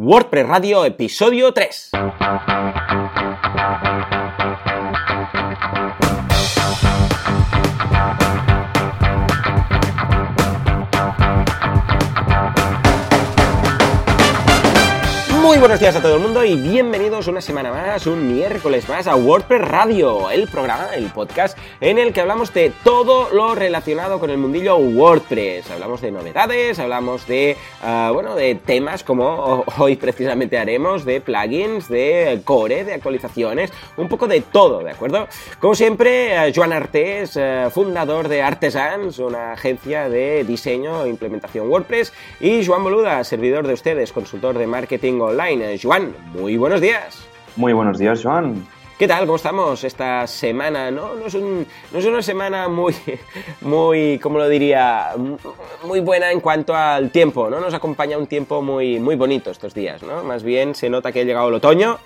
WordPress Radio, episodio 3. Muy buenos días a todo el mundo y bienvenidos una semana más, un miércoles más a WordPress Radio, el programa, el podcast en el que hablamos de todo lo relacionado con el mundillo WordPress. Hablamos de novedades, hablamos de, ah, bueno, de temas como hoy precisamente haremos, de plugins, de core, de actualizaciones, un poco de todo, ¿de acuerdo? Como siempre, eh, Joan Artés, eh, fundador de Artesans, una agencia de diseño e implementación WordPress, y Joan Boluda, servidor de ustedes, consultor de marketing online Joan, muy buenos días. Muy buenos días, Joan. ¿Qué tal? ¿Cómo estamos esta semana? No, no, es, no es una semana muy, muy, ¿cómo lo diría? Muy buena en cuanto al tiempo, ¿no? Nos acompaña un tiempo muy, muy bonito estos días, ¿no? Más bien se nota que ha llegado el otoño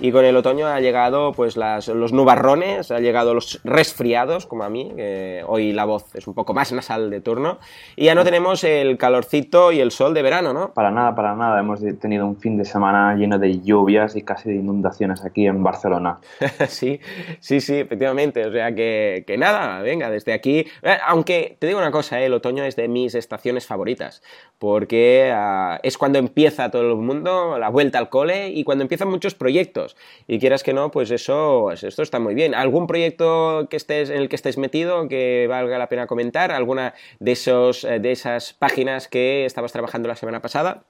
y con el otoño ha llegado pues los nubarrones, ha llegado los resfriados, como a mí, que hoy la voz es un poco más nasal de turno, y ya no tenemos el calorcito y el sol de verano, ¿no? Para nada, para nada. Hemos tenido un fin de semana lleno de lluvias y casi de inundaciones aquí en Barcelona. sí, sí, sí, efectivamente. O sea que, que nada, venga, desde aquí. Eh, aunque te digo una cosa, eh, el otoño es de mis estaciones favoritas, porque ah, es cuando empieza todo el mundo, la vuelta al cole y cuando empiezan muchos proyectos. Y quieras que no, pues eso, pues esto está muy bien. ¿Algún proyecto que estés, en el que estés metido que valga la pena comentar? ¿Alguna de, esos, eh, de esas páginas que estabas trabajando la semana pasada?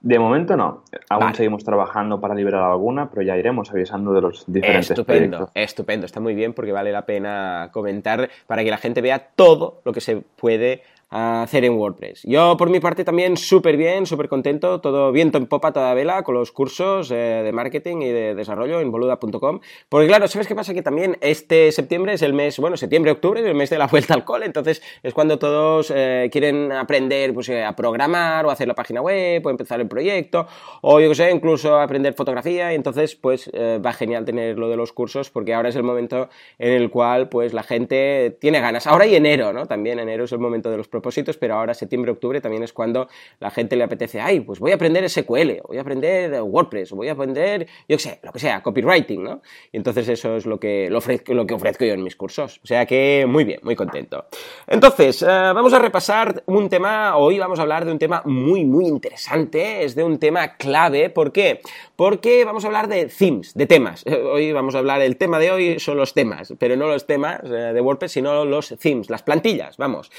De momento no. Aún seguimos trabajando para liberar alguna, pero ya iremos avisando de los diferentes estupendo, proyectos. Estupendo, está muy bien porque vale la pena comentar para que la gente vea todo lo que se puede hacer en WordPress. Yo por mi parte también súper bien, súper contento, todo viento en popa, toda vela con los cursos eh, de marketing y de desarrollo en boluda.com. Porque claro, ¿sabes qué pasa? Que también este septiembre es el mes, bueno, septiembre-octubre es el mes de la vuelta al cole, entonces es cuando todos eh, quieren aprender pues, eh, a programar o hacer la página web o empezar el proyecto o yo qué sé, incluso aprender fotografía y entonces pues va genial tener lo de los cursos porque ahora es el momento en el cual pues la gente tiene ganas. Ahora y enero, ¿no? También enero es el momento de los propósitos, pero ahora septiembre, octubre también es cuando la gente le apetece, ay, pues voy a aprender SQL, voy a aprender WordPress, voy a aprender, yo qué sé, lo que sea, copywriting, ¿no? Y entonces eso es lo que, lo, ofrezco, que ofrezco yo en mis cursos. O sea que muy bien, muy contento. Entonces, eh, vamos a repasar un tema, hoy vamos a hablar de un tema muy, muy interesante, es de un tema clave, ¿por qué? Porque vamos a hablar de themes, de temas. Hoy vamos a hablar, el tema de hoy son los temas, pero no los temas eh, de WordPress, sino los themes, las plantillas, vamos.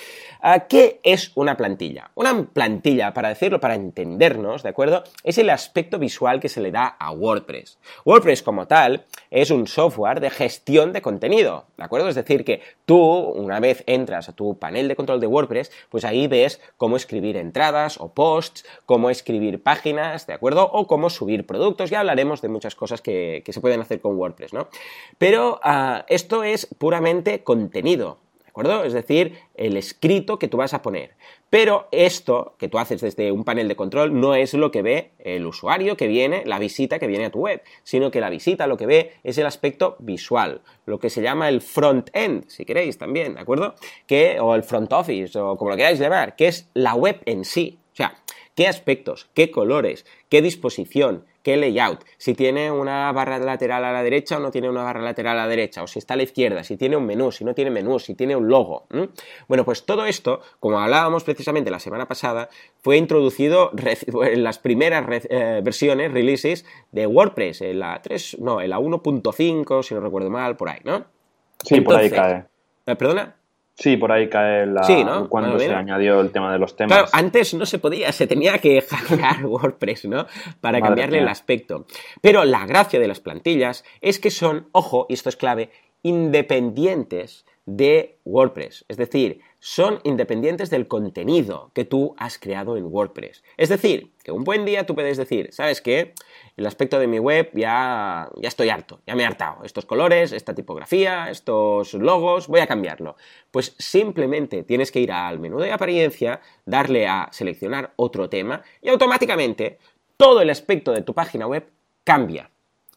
¿Qué es una plantilla? Una plantilla, para decirlo, para entendernos, ¿de acuerdo? Es el aspecto visual que se le da a WordPress. WordPress como tal es un software de gestión de contenido, ¿de acuerdo? Es decir, que tú, una vez entras a tu panel de control de WordPress, pues ahí ves cómo escribir entradas o posts, cómo escribir páginas, ¿de acuerdo? O cómo subir productos. Ya hablaremos de muchas cosas que, se pueden hacer con WordPress, ¿no? Pero ah, esto es puramente contenido, Es decir, el escrito que tú vas a poner. Pero esto que tú haces desde un panel de control no es lo que ve el usuario que viene, la visita que viene a tu web, sino que la visita lo que ve es el aspecto visual, lo que se llama el front-end, si queréis también, ¿de acuerdo? Que, o el front office, o como lo queráis llamar, que es la web en sí. O sea, qué aspectos, qué colores, qué disposición, qué layout, si tiene una barra lateral a la derecha o no tiene una barra lateral a la derecha, o si está a la izquierda, si tiene un menú, si no tiene menú, si tiene un logo. Bueno, pues todo esto, como hablábamos precisamente la semana pasada, fue introducido en las primeras eh, versiones, releases de WordPress, en la 3, no, en la 1.5, si no recuerdo mal, por ahí, ¿no? Sí, por ahí cae. Eh, ¿Perdona? Sí, por ahí cae la... cuando se añadió el tema de los temas. Claro, antes no se podía, se tenía que hackear WordPress, ¿no? Para cambiarle el aspecto. Pero la gracia de las plantillas es que son, ojo, y esto es clave, independientes de WordPress. Es decir, son independientes del contenido que tú has creado en WordPress. Es decir, que un buen día tú puedes decir, ¿sabes qué? El aspecto de mi web ya, ya estoy harto, ya me he hartado. Estos colores, esta tipografía, estos logos, voy a cambiarlo. Pues simplemente tienes que ir al menú de apariencia, darle a seleccionar otro tema y automáticamente todo el aspecto de tu página web cambia.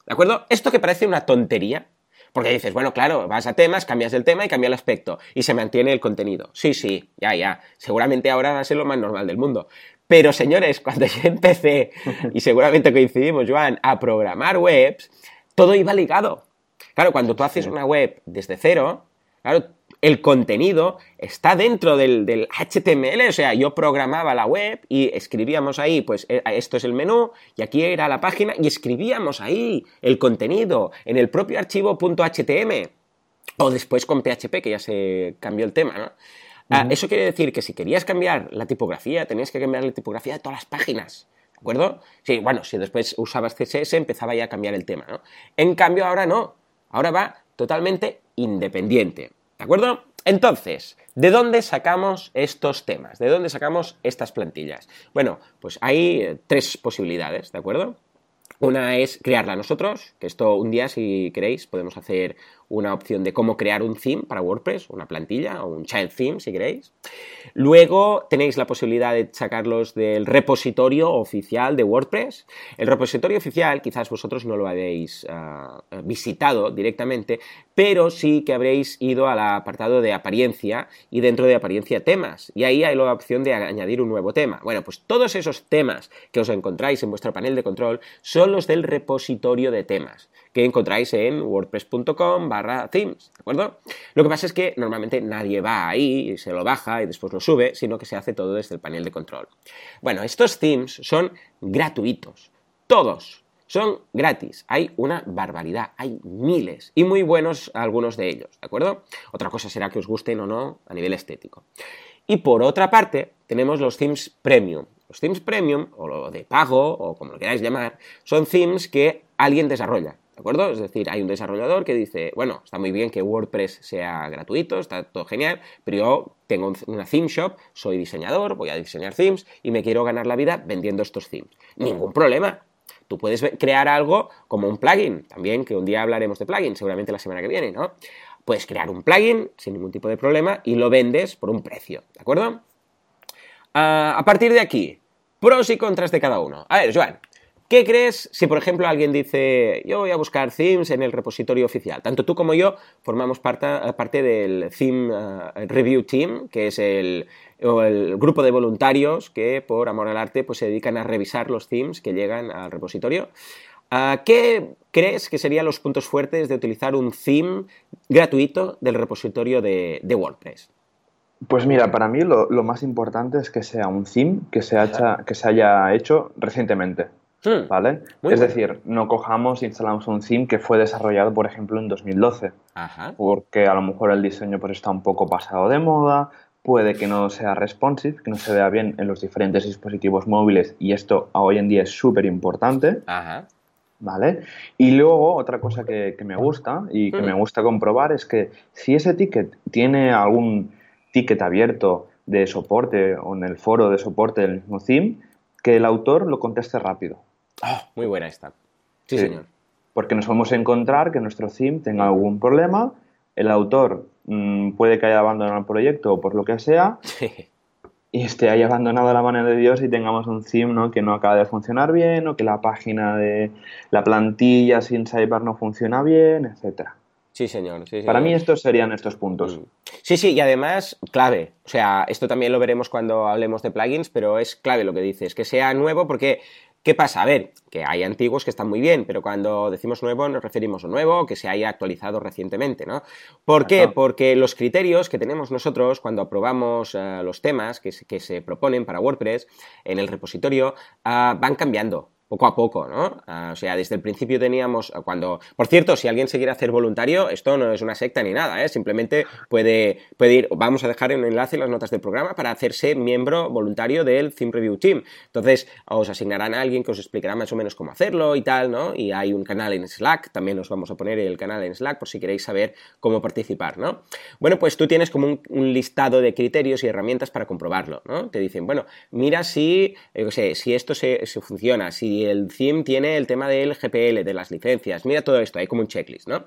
¿De acuerdo? Esto que parece una tontería, porque dices, bueno, claro, vas a temas, cambias el tema y cambia el aspecto y se mantiene el contenido. Sí, sí, ya, ya. Seguramente ahora va a ser lo más normal del mundo. Pero señores, cuando yo empecé, y seguramente coincidimos, Joan, a programar webs, todo iba ligado. Claro, cuando tú haces una web desde cero, claro, el contenido está dentro del, HTML, o sea, yo programaba la web y escribíamos ahí, pues eh, esto es el menú y aquí era la página y escribíamos ahí el contenido en el propio archivo .htm o después con PHP, que ya se cambió el tema, ¿no? Ah, eso quiere decir que si querías cambiar la tipografía, tenías que cambiar la tipografía de todas las páginas. ¿De acuerdo? Sí, bueno, si después usabas CSS empezaba ya a cambiar el tema, ¿no? En cambio, ahora no. Ahora va totalmente independiente. ¿De acuerdo? Entonces, ¿de dónde sacamos estos temas? ¿De dónde sacamos estas plantillas? Bueno, pues hay eh, tres posibilidades, ¿de acuerdo? Una es crearla nosotros, que esto un día, si queréis, podemos hacer una opción de cómo crear un theme para WordPress, una plantilla o un child theme si queréis. Luego tenéis la posibilidad de sacarlos del repositorio oficial de WordPress. El repositorio oficial quizás vosotros no lo habéis ah, visitado directamente, pero sí que habréis ido al apartado de apariencia y dentro de apariencia temas. Y ahí hay la opción de añadir un nuevo tema. Bueno, pues todos esos temas que os encontráis en vuestro panel de control son los del repositorio de temas que encontráis en wordpress.com barra themes, ¿de acuerdo? Lo que pasa es que normalmente nadie va ahí y se lo baja y después lo sube, sino que se hace todo desde el panel de control. Bueno, estos themes son gratuitos, todos, son gratis. Hay una barbaridad, hay miles y muy buenos algunos de ellos, ¿de acuerdo? Otra cosa será que os gusten o no a nivel estético. Y por otra parte, tenemos los themes premium. Los themes premium, o lo de pago, o como lo queráis llamar, son themes que alguien desarrolla. ¿De acuerdo? Es decir, hay un desarrollador que dice, bueno, está muy bien que WordPress sea gratuito, está todo genial, pero yo tengo una theme shop, soy diseñador, voy a diseñar themes y me quiero ganar la vida vendiendo estos themes. Ningún problema. Tú puedes crear algo como un plugin, también que un día hablaremos de plugin, seguramente la semana que viene, ¿no? Puedes crear un plugin sin ningún tipo de problema y lo vendes por un precio, ¿de acuerdo? Ah, a partir de aquí, pros y contras de cada uno. A ver, Joan, ¿Qué crees si, por ejemplo, alguien dice, yo voy a buscar themes en el repositorio oficial? Tanto tú como yo formamos parte, del Theme eh, Review Team, que es el, grupo de voluntarios que, por amor al arte, pues, se dedican a revisar los themes que llegan al repositorio. Ah, ¿Qué crees que serían los puntos fuertes de utilizar un theme gratuito del repositorio de, WordPress? Pues mira, para mí lo, más importante es que sea un theme que se haya hecho recientemente. Hmm. ¿Vale? es decir, no cojamos e instalamos un theme que fue desarrollado, por ejemplo, en 2012. Porque a lo mejor el diseño pues, está un poco pasado de moda, puede que no sea responsive, que no se vea bien en los diferentes dispositivos móviles y esto hoy en día es súper importante. ¿Vale? Y luego otra cosa que, me gusta y que me hmm. gusta comprobar es que si ese ticket tiene algún ticket abierto de soporte o en el foro de soporte del mismo theme, que el autor lo conteste rápido. Ah, muy buena esta. Sí, señor. Porque nos podemos encontrar que nuestro theme tenga algún problema, el autor mm, puede que haya abandonado el proyecto o por lo que sea, y esté ahí abandonado a la mano de Dios y tengamos un theme ¿no? que no acaba de funcionar bien, o que la página de la plantilla sin Cyber no funciona bien, etcétera. Sí, señor. Para mí estos serían estos puntos. Mm. Sí, sí, y además, clave. O sea, esto también lo veremos cuando hablemos de plugins, pero es clave lo que dices, que sea nuevo porque ¿Qué pasa? A ver, que hay antiguos que están muy bien, pero cuando decimos nuevo nos referimos a nuevo que se haya actualizado recientemente, ¿no? ¿Por qué? Porque los criterios que tenemos nosotros cuando aprobamos eh, los temas que se, proponen para WordPress en el repositorio ah, van cambiando poco a poco, ¿no? Ah, o sea, desde el principio teníamos, cuando, por cierto, si alguien se quiere hacer voluntario, esto no es una secta ni nada, ¿eh? Simplemente puede, puede ir, vamos a dejar un enlace en las notas del programa para hacerse miembro voluntario del Theme Review Team. Entonces, os asignarán a alguien que os explicará más o menos cómo hacerlo y tal, ¿no? Y hay un canal en Slack, también os vamos a poner el canal en Slack por si queréis saber cómo participar, ¿no? Bueno, pues tú tienes como un, listado de criterios y herramientas para comprobarlo, ¿no? Te dicen, bueno, mira si, yo sé, si esto se, se funciona, si el theme tiene el tema del GPL, de las licencias, mira todo esto, hay como un checklist, ¿no?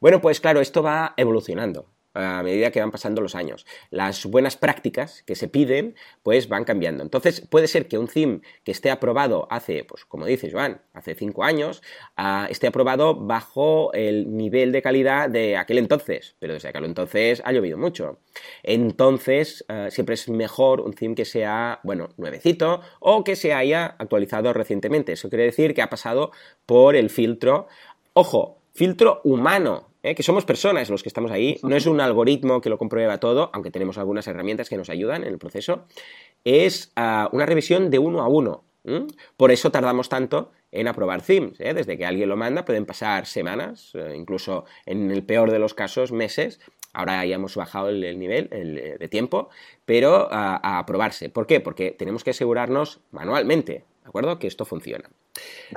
Bueno, pues claro, esto va evolucionando. A medida que van pasando los años. Las buenas prácticas que se piden, pues van cambiando. Entonces, puede ser que un theme que esté aprobado hace, pues como dice Joan, hace cinco años, ah, esté aprobado bajo el nivel de calidad de aquel entonces, pero desde aquel entonces ha llovido mucho. Entonces, ah, siempre es mejor un theme que sea, bueno, nuevecito o que se haya actualizado recientemente. Eso quiere decir que ha pasado por el filtro. Ojo, filtro humano, ¿eh? que somos personas los que estamos ahí, no es un algoritmo que lo comprueba todo, aunque tenemos algunas herramientas que nos ayudan en el proceso, es ah, una revisión de uno a uno. Por eso tardamos tanto en aprobar themes. ¿eh? Desde que alguien lo manda pueden pasar semanas, eh, incluso en el peor de los casos meses. Ahora ya hemos bajado el, nivel de tiempo, pero a aprobarse. ¿Por qué? Porque tenemos que asegurarnos manualmente, ¿de acuerdo? Que esto funciona.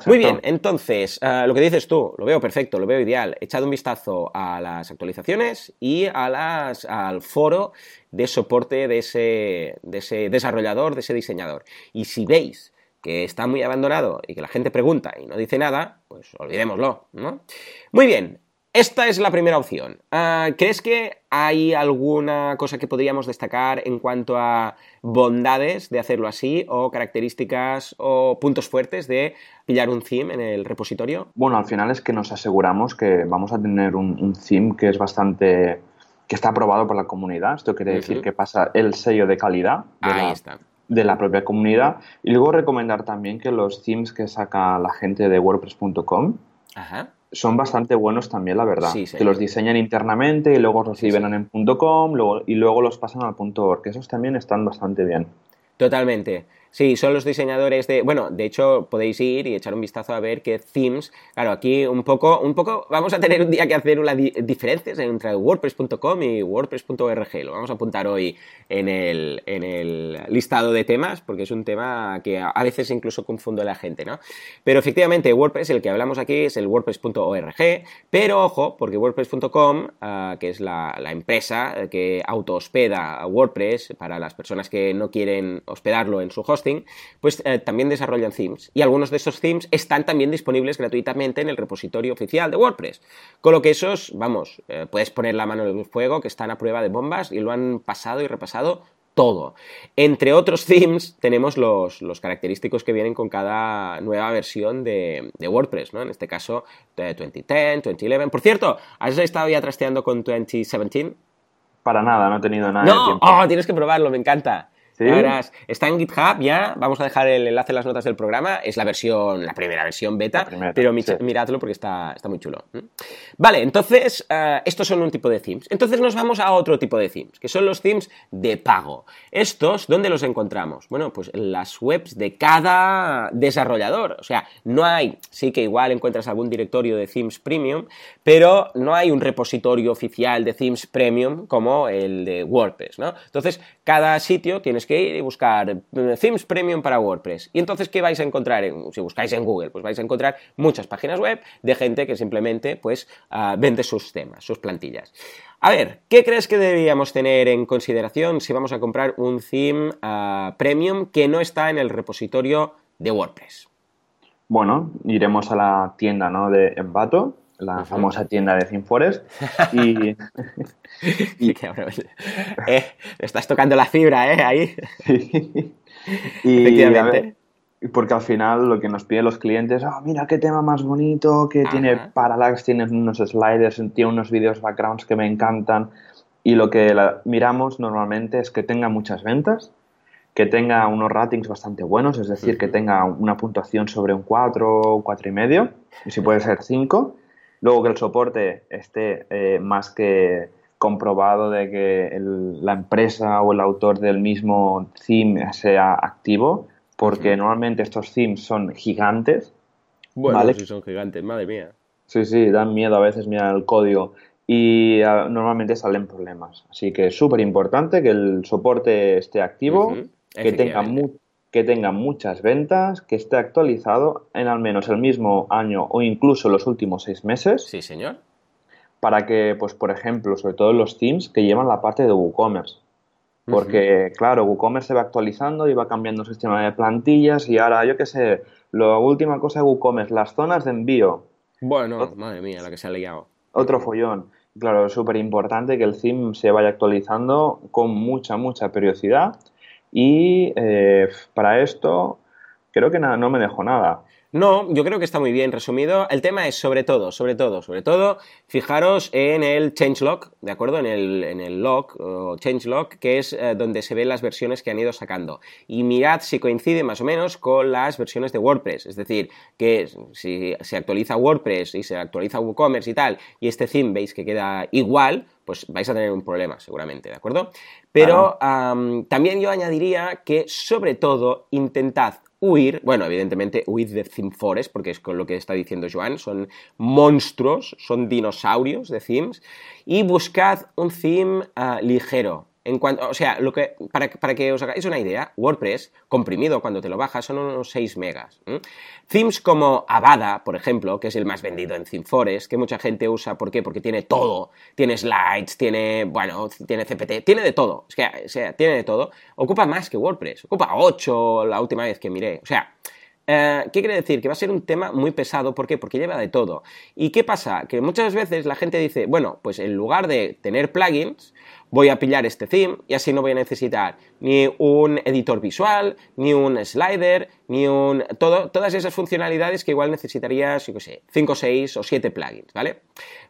Muy bien, entonces, eh, lo que dices tú, lo veo perfecto, lo veo ideal. Echad un vistazo a las actualizaciones y a las, al foro de soporte de ese, de ese desarrollador, de ese diseñador. Y si veis que está muy abandonado y que la gente pregunta y no dice nada, pues olvidémoslo, ¿no? Muy bien, esta es la primera opción. Ah, ¿Crees que hay alguna cosa que podríamos destacar en cuanto a bondades de hacerlo así o características o puntos fuertes de pillar un theme en el repositorio? Bueno, al final es que nos aseguramos que vamos a tener un, theme que es bastante que está aprobado por la comunidad. Esto quiere decir que pasa el sello de calidad de la propia comunidad. Y luego recomendar también que los themes que saca la gente de WordPress.com Ajá son bastante buenos también, la verdad. Que los diseñan internamente y luego los liberan en .com y luego los pasan al .org. Esos también están bastante bien. Totalmente. Sí, son los diseñadores de. Bueno, de hecho, podéis ir y echar un vistazo a ver qué themes. Claro, aquí un poco, un poco. Vamos a tener un día que hacer una diferencias entre WordPress.com y WordPress.org. Lo vamos a apuntar hoy en el, en el listado de temas, porque es un tema que a veces incluso confundo a la gente, ¿no? Pero efectivamente, WordPress, el que hablamos aquí, es el WordPress.org. Pero ojo, porque WordPress.com, ah, que es la, empresa que auto hospeda WordPress para las personas que no quieren hospedarlo en su pues eh, también desarrollan themes. Y algunos de esos themes están también disponibles gratuitamente en el repositorio oficial de WordPress. Con lo que esos, vamos, eh, puedes poner la mano en el fuego, que están a prueba de bombas y lo han pasado y repasado todo. Entre otros themes tenemos los, característicos que vienen con cada nueva versión de, WordPress, ¿no? En este caso, 2010, 2011. Por cierto, ¿has estado ya trasteando con 2017? Para nada, no he tenido nada de tiempo. Oh, tienes que probarlo, me encanta está en GitHub ya, vamos a dejar el enlace en las notas del programa, es la versión, la primera versión beta, pero miradlo porque está, está muy chulo. Vale, entonces, eh, estos son un tipo de themes. Entonces nos vamos a otro tipo de themes, que son los themes de pago. Estos, ¿dónde los encontramos? Bueno, pues en las webs de cada desarrollador. O sea, no hay, sí que igual encuentras algún directorio de themes premium, pero no hay un repositorio oficial de themes premium como el de WordPress, ¿no? Entonces, cada sitio tienes que ir y buscar eh, themes premium para WordPress. Y entonces, ¿qué vais a encontrar? si buscáis en Google, pues vais a encontrar muchas páginas web de gente que simplemente pues ah, vende sus temas, sus plantillas. A ver, ¿qué crees que deberíamos tener en consideración si vamos a comprar un theme ah, premium que no está en el repositorio de WordPress? Bueno, iremos a la tienda ¿no? de Envato la famosa tienda de ThemeForest. Y, y... eh, estás tocando la fibra, ¿eh? Ahí. y, Efectivamente. porque al final lo que nos piden los clientes, oh, mira qué tema más bonito, que tiene parallax, tiene unos sliders, tiene unos vídeos backgrounds que me encantan. Y lo que miramos normalmente es que tenga muchas ventas, que tenga unos ratings bastante buenos, es decir, que tenga una puntuación sobre un 4, 4 y medio, y si puede ser 5 Luego que el soporte esté eh, más que comprobado de que la empresa o el autor del mismo theme sea activo, porque normalmente estos themes son gigantes. Bueno, si son gigantes, madre mía. Sí, sí, dan miedo a veces mirar el código y ah, normalmente salen problemas. Así que es súper importante que el soporte esté activo, que tenga mucho que tenga muchas ventas, que esté actualizado en al menos el mismo año o incluso los últimos seis meses. Sí, señor. Para que, pues, por ejemplo, sobre todo los teams que llevan la parte de WooCommerce. Porque, claro, WooCommerce se va actualizando y va cambiando el sistema de plantillas y ahora, yo qué sé, la última cosa de WooCommerce, las zonas de envío. Bueno, madre mía, la que se ha liado. Otro follón. Claro, es súper importante que el theme se vaya actualizando con mucha, mucha periodicidad y eh, para esto creo que no me dejo nada. No, yo creo que está muy bien resumido. El tema es sobre todo, sobre todo, sobre todo, fijaros en el changelog, ¿de acuerdo? En el, en el log o changelog, que es eh, donde se ven las versiones que han ido sacando. Y mirad si coincide más o menos con las versiones de WordPress. Es decir, que si se actualiza WordPress y se actualiza WooCommerce y tal, y este theme veis que queda igual, pues vais a tener un problema seguramente, ¿de acuerdo? Pero también yo añadiría que sobre todo intentad huir, bueno, evidentemente huid de Theme Forest, porque es con lo que está diciendo Joan, son monstruos, son dinosaurios de themes, y buscad un theme ah, ligero, en cuanto, o sea, lo que, para, que os hagáis una idea, WordPress comprimido cuando te lo bajas son unos 6 megas. Themes como Avada, por ejemplo, que es el más vendido en ThemeForest, que mucha gente usa, ¿por qué? Porque tiene todo. Tiene slides, tiene, bueno, tiene CPT, tiene de todo. Es que, o sea, tiene de todo. Ocupa más que WordPress. Ocupa 8 la última vez que miré. O sea, eh, ¿Qué quiere decir? Que va a ser un tema muy pesado. ¿Por qué? Porque lleva de todo. ¿Y qué pasa? Que muchas veces la gente dice, bueno, pues en lugar de tener plugins, voy a pillar este theme y así no voy a necesitar ni un editor visual, ni un slider, ni un... Todas esas funcionalidades que igual necesitarías, yo qué sé, 5, 6 o 7 plugins, ¿vale?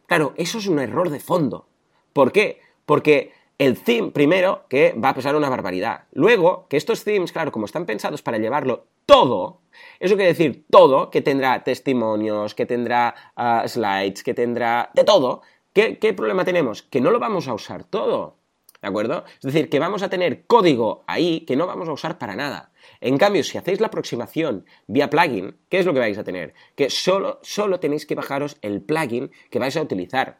Claro, eso es un error de fondo. ¿Por qué? Porque el theme, primero, que va a pesar una barbaridad. Luego, que estos themes, claro, como están pensados para llevarlo todo, eso quiere decir todo, que tendrá testimonios, que tendrá ah, slides, que tendrá de todo. ¿Qué, ¿Qué problema tenemos? Que no lo vamos a usar todo. ¿De acuerdo? Es decir, que vamos a tener código ahí que no vamos a usar para nada. En cambio, si hacéis la aproximación vía plugin, ¿qué es lo que vais a tener? Que solo, solo tenéis que bajaros el plugin que vais a utilizar.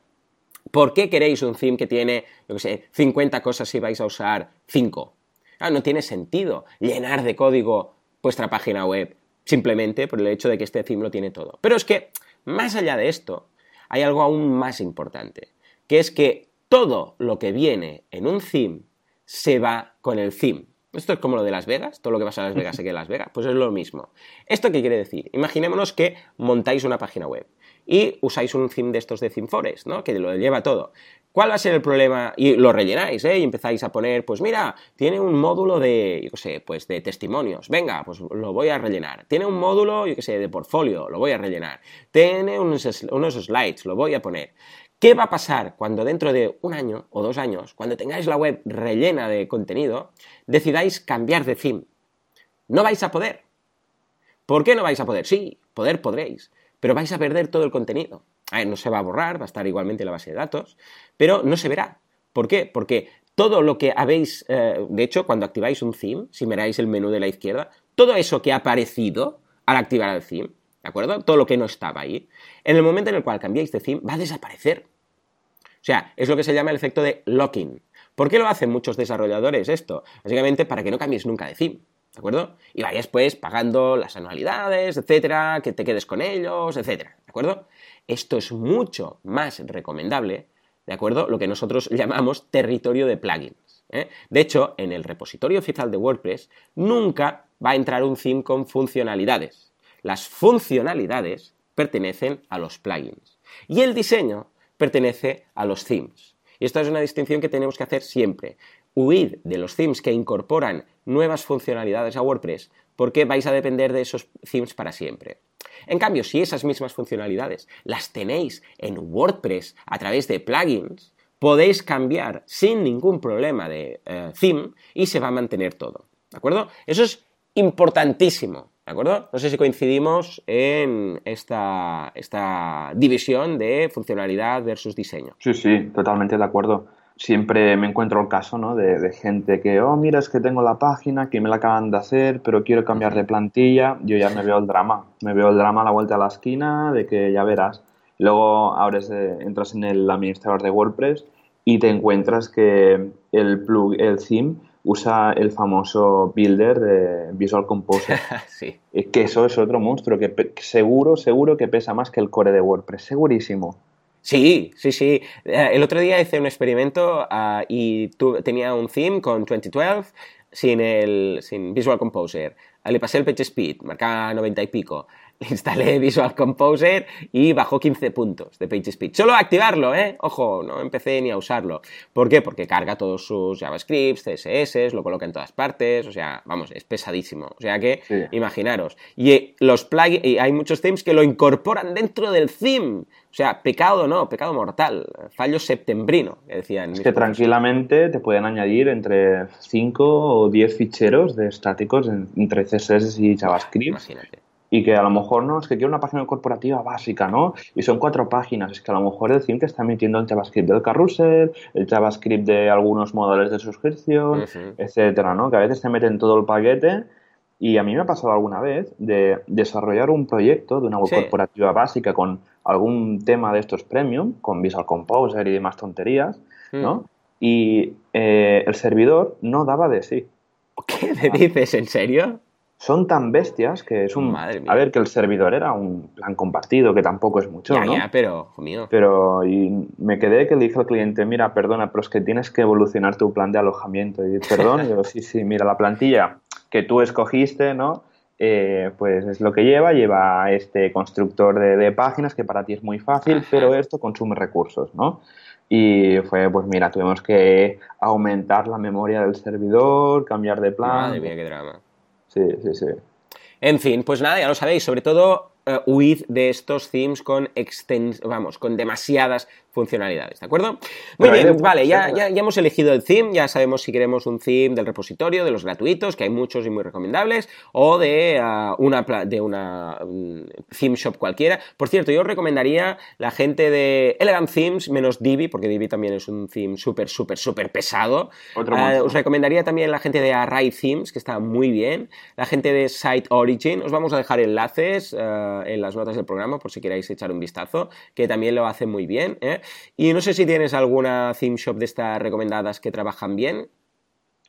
¿Por qué queréis un theme que tiene, yo qué sé, 50 cosas si vais a usar 5? Ah, no tiene sentido llenar de código vuestra página web simplemente por el hecho de que este theme lo tiene todo. Pero es que, más allá de esto, hay algo aún más importante, que es que todo lo que viene en un theme se va con el theme. Esto es como lo de Las Vegas, todo lo que pasa en Las Vegas se queda en Las Vegas, pues es lo mismo. ¿Esto qué quiere decir? Imaginémonos que montáis una página web y usáis un theme de estos de ThemeForest, ¿no? Que lo lleva todo. ¿Cuál va a ser el problema? Y lo rellenáis, ¿eh? Y empezáis a poner, pues mira, tiene un módulo de, yo sé, pues de testimonios. Venga, pues lo voy a rellenar. Tiene un módulo, yo qué sé, de portfolio, lo voy a rellenar. Tiene unos, unos slides, lo voy a poner. ¿Qué va a pasar cuando dentro de un año o dos años, cuando tengáis la web rellena de contenido, decidáis cambiar de theme? No vais a poder. ¿Por qué no vais a poder? Sí, poder podréis, pero vais a perder todo el contenido. no se va a borrar, va a estar igualmente en la base de datos, pero no se verá. ¿Por qué? Porque todo lo que habéis, eh, de hecho, cuando activáis un theme, si miráis el menú de la izquierda, todo eso que ha aparecido al activar el theme, ¿de acuerdo? Todo lo que no estaba ahí, en el momento en el cual cambiáis de theme, va a desaparecer. O sea, es lo que se llama el efecto de locking. ¿Por qué lo hacen muchos desarrolladores esto? Básicamente para que no cambies nunca de theme. ¿De acuerdo? Y vayas pues pagando las anualidades, etcétera, que te quedes con ellos, etcétera. ¿De acuerdo? Esto es mucho más recomendable, ¿de acuerdo? Lo que nosotros llamamos territorio de plugins. ¿eh? De hecho, en el repositorio oficial de WordPress nunca va a entrar un theme con funcionalidades. Las funcionalidades pertenecen a los plugins. Y el diseño pertenece a los themes. Y esta es una distinción que tenemos que hacer siempre. Huid de los themes que incorporan nuevas funcionalidades a WordPress porque vais a depender de esos themes para siempre. En cambio, si esas mismas funcionalidades las tenéis en WordPress a través de plugins, podéis cambiar sin ningún problema de eh, theme y se va a mantener todo. ¿De acuerdo? Eso es importantísimo. ¿De acuerdo? No sé si coincidimos en esta, esta división de funcionalidad versus diseño. Sí, sí, totalmente de acuerdo. Siempre me encuentro el caso ¿no? de, gente que, oh, mira, es que tengo la página, que me la acaban de hacer, pero quiero cambiar de plantilla. Yo ya me veo el drama. Me veo el drama a la vuelta de la esquina de que ya verás. Luego abres, entras en el administrador de WordPress y te encuentras que el plug, el theme usa el famoso builder de Visual Composer. sí. Que eso es otro monstruo, que seguro, seguro que pesa más que el core de WordPress, segurísimo. Sí, sí, sí. Eh, el otro día hice un experimento ah, y tenía un theme con 2012 sin, el, sin Visual Composer. Le pasé el PageSpeed, marcaba 90 y pico. Instalé Visual Composer y bajó 15 puntos de PageSpeed. Solo activarlo, ¿eh? Ojo, no empecé ni a usarlo. ¿Por qué? Porque carga todos sus JavaScripts, CSS, lo coloca en todas partes, o sea, vamos, es pesadísimo. O sea que, imaginaros. Y los plugins, y hay muchos themes que lo incorporan dentro del theme. O sea, pecado no, pecado mortal, fallo septembrino, que decían. Es que tranquilamente te pueden añadir entre 5 o 10 ficheros de estáticos entre CSS y JavaScript. Imagínate y que a lo mejor no, es que quiero una página corporativa básica, ¿no? Y son cuatro páginas, es que a lo mejor el theme te está metiendo el JavaScript del carrusel, el JavaScript de algunos modelos de suscripción, etcétera, ¿no? Que a veces te meten todo el paquete y a mí me ha pasado alguna vez de desarrollar un proyecto de una web corporativa básica con algún tema de estos premium, con Visual Composer y demás tonterías, ¿no? Mm. Y eh, el servidor no daba de sí. ¿Qué me dices? ¿En serio? Son tan bestias que es un... A ver, que el servidor era un plan compartido, que tampoco es mucho, ¿no? Ya, pero, mío. Pero y me quedé que le dije al cliente, mira, perdona, pero es que tienes que evolucionar tu plan de alojamiento. Y perdón, y yo, sí, sí, mira, la plantilla que tú escogiste, ¿no? Eh, pues es lo que lleva, lleva este constructor de, páginas que para ti es muy fácil, pero esto consume recursos, ¿no? Y fue, pues mira, tuvimos que aumentar la memoria del servidor, cambiar de plan. Madre mía, qué drama. Sí, sí, sí. En fin, pues nada, ya lo sabéis, sobre todo uh, huid de estos themes con extens vamos, con demasiadas funcionalidades, ¿de acuerdo? Muy bien, vale, ya, ya, hemos elegido el theme, ya sabemos si queremos un theme del repositorio, de los gratuitos, que hay muchos y muy recomendables, o de uh, una, de una theme shop cualquiera. Por cierto, yo os recomendaría la gente de Elegant Themes menos Divi, porque Divi también es un theme súper, súper, súper pesado. Uh, os recomendaría también la gente de Array Themes, que está muy bien, la gente de Site Origin, os vamos a dejar enlaces en las notas del programa por si queréis echar un vistazo, que también lo hace muy bien. ¿eh? Y no sé si tienes alguna theme shop de estas recomendadas que trabajan bien.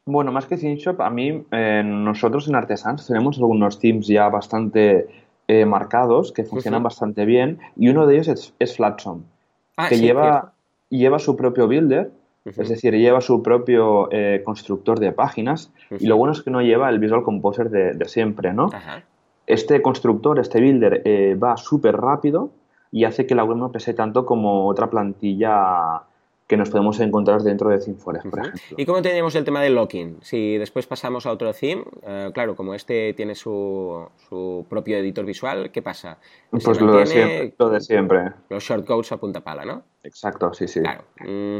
Bueno, más que theme shop, a mí, eh, nosotros en Artesans tenemos algunos themes ya bastante eh, marcados que funcionan bastante bien y uno de ellos es, es ah, que lleva, lleva su propio builder Es decir, lleva su propio constructor de páginas y lo bueno es que no lleva el Visual Composer de, siempre, ¿no? Este constructor, este builder, va súper rápido y hace que la web no pese tanto como otra plantilla que nos podemos encontrar dentro de ThemeForest, por ejemplo. ¿Y cómo tenemos el tema del locking? Si después pasamos a otro theme, eh, claro, como este tiene su, su, propio editor visual, ¿qué pasa? Pues lo de, siempre, lo de siempre. Los shortcodes a punta pala, ¿no? Exacto, sí, sí. Claro. Mm,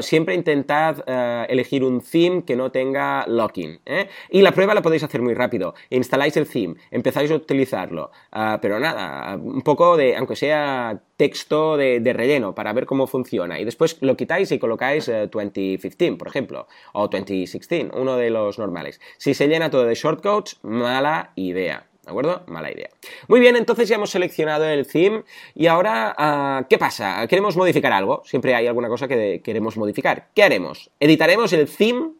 siempre intentad eh, elegir un theme que no tenga locking. ¿eh? Y la prueba la podéis hacer muy rápido. Instaláis el theme, empezáis a utilizarlo, ah, pero nada, un poco de, aunque sea texto de, relleno para ver cómo funciona. Y después lo quitáis y colocáis 2015, eh, por ejemplo, o 2016, uno de los normales. Si se llena todo de shortcodes, mala idea. ¿De acuerdo? Mala idea. Muy bien, entonces ya hemos seleccionado el theme y ahora, ah, ¿qué pasa? ¿Queremos modificar algo? Siempre hay alguna cosa que queremos modificar. ¿Qué haremos? ¿Editaremos el theme?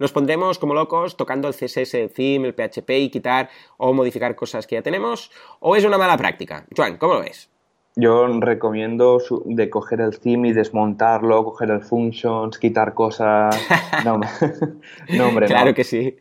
¿Nos pondremos como locos tocando el CSS, el theme, el PHP y quitar o modificar cosas que ya tenemos? ¿O es una mala práctica? Juan, ¿cómo lo ves? Yo recomiendo de coger el theme y desmontarlo, coger el functions, quitar cosas. No, no hombre, Claro que sí.